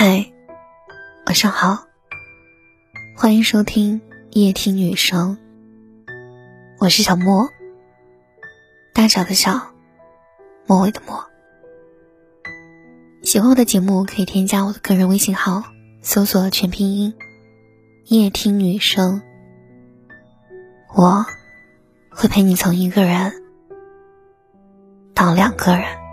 嗨，晚上好，欢迎收听夜听女生，我是小莫，大小的小，末尾的末。喜欢我的节目可以添加我的个人微信号，搜索全拼音夜听女生，我会陪你从一个人到两个人。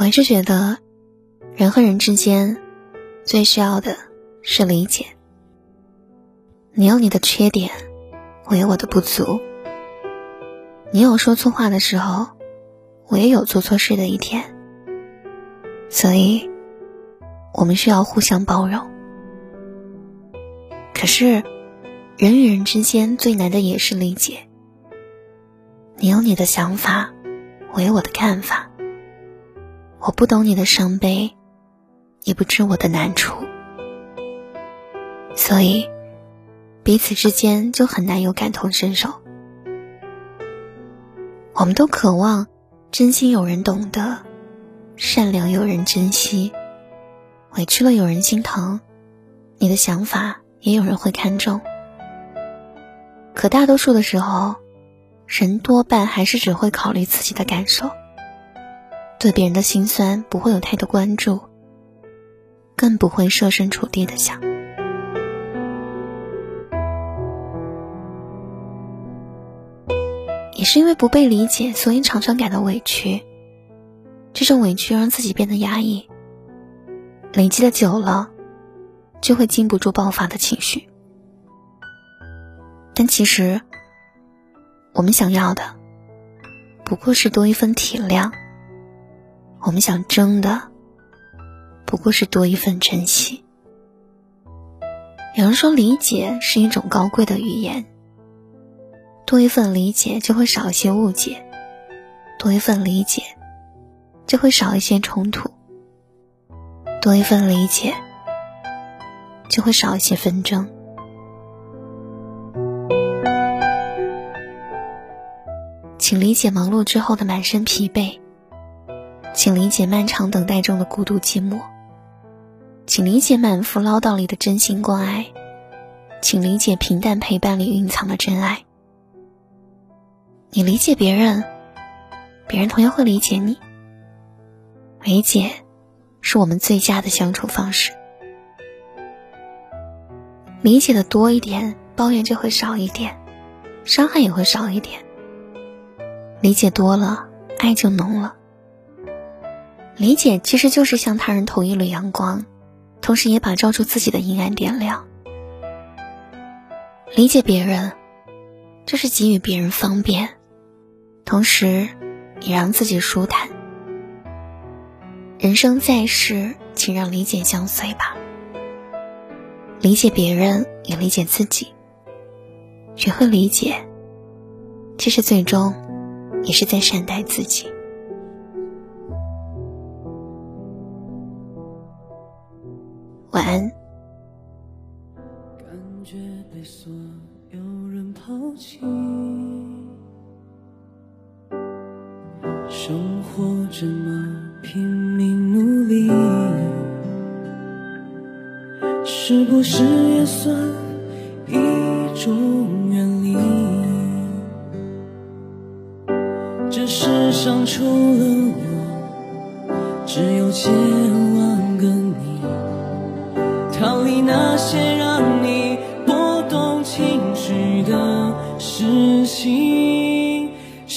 我一直觉得，人和人之间最需要的是理解。你有你的缺点，我有我的不足。你有说错话的时候，我也有做错事的一天。所以，我们需要互相包容。可是，人与人之间最难的也是理解。你有你的想法，我有我的看法。我不懂你的伤悲，也不知我的难处，所以彼此之间就很难有感同身受。我们都渴望真心有人懂得，善良有人珍惜，委屈了有人心疼，你的想法也有人会看重。可大多数的时候，人多半还是只会考虑自己的感受。对别人的心酸不会有太多关注，更不会设身处地的想。也是因为不被理解，所以常常感到委屈。这种委屈让自己变得压抑，累积的久了，就会禁不住爆发的情绪。但其实，我们想要的，不过是多一份体谅。我们想争的，不过是多一份珍惜。有人说，理解是一种高贵的语言。多一份理解，就会少一些误解；多一份理解，就会少一些冲突；多一份理解，就会少一些纷争。请理解忙碌之后的满身疲惫。请理解漫长等待中的孤独寂寞，请理解满腹唠叨里的真心关爱，请理解平淡陪伴里蕴藏的真爱。你理解别人，别人同样会理解你。理解，是我们最佳的相处方式。理解的多一点，抱怨就会少一点，伤害也会少一点。理解多了，爱就浓了。理解其实就是向他人投一缕阳光，同时也把照出自己的阴暗点亮。理解别人，就是给予别人方便，同时也让自己舒坦。人生在世，请让理解相随吧。理解别人，也理解自己。学会理解，其实最终也是在善待自己。晚安。感觉被所有人抛弃，生活这么拼命努力，是不是也算一种远离？这世上除了我，只有千万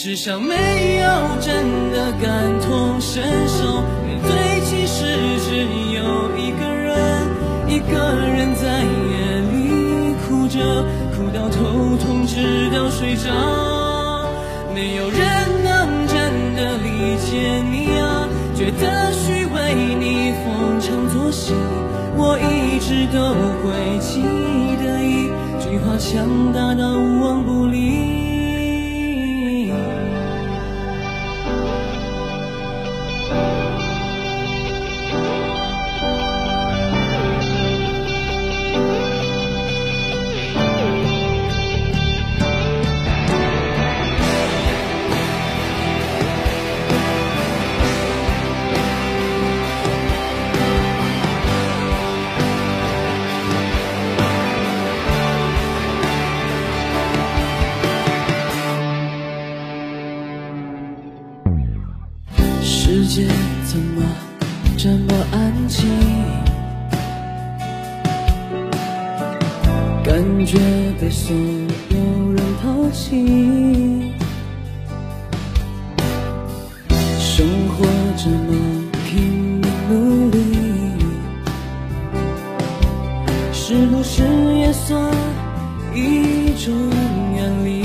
世上没有真的感同身受，面对其实只有一个人，一个人在夜里哭着，哭到头痛直到睡着，没有人能真的理解你啊，觉得虚伪，你逢场作戏。我一直都会记得一句话，强大到无感觉被所有人抛弃。生活这么拼命努力，是不是也算一种远离？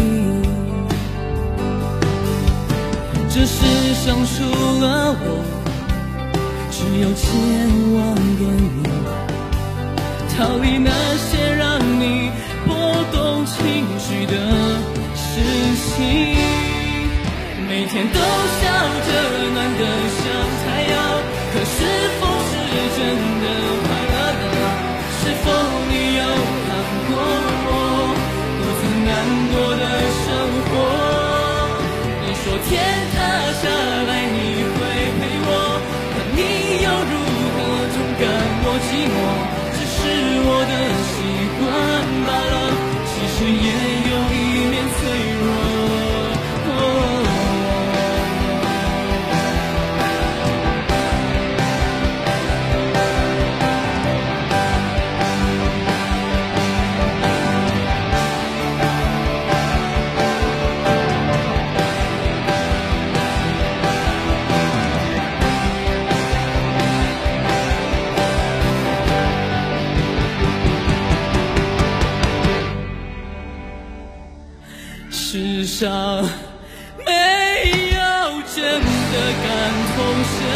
这世上除了我，只有千万个你。逃离那些天都笑着暖得像太阳。可是否是真的快乐呢？是否你有看过我独自难过的生活？你说天塌下来你会陪我，可你又如何总感我寂寞？只是我的习惯罢了，其实也上没有真的感同身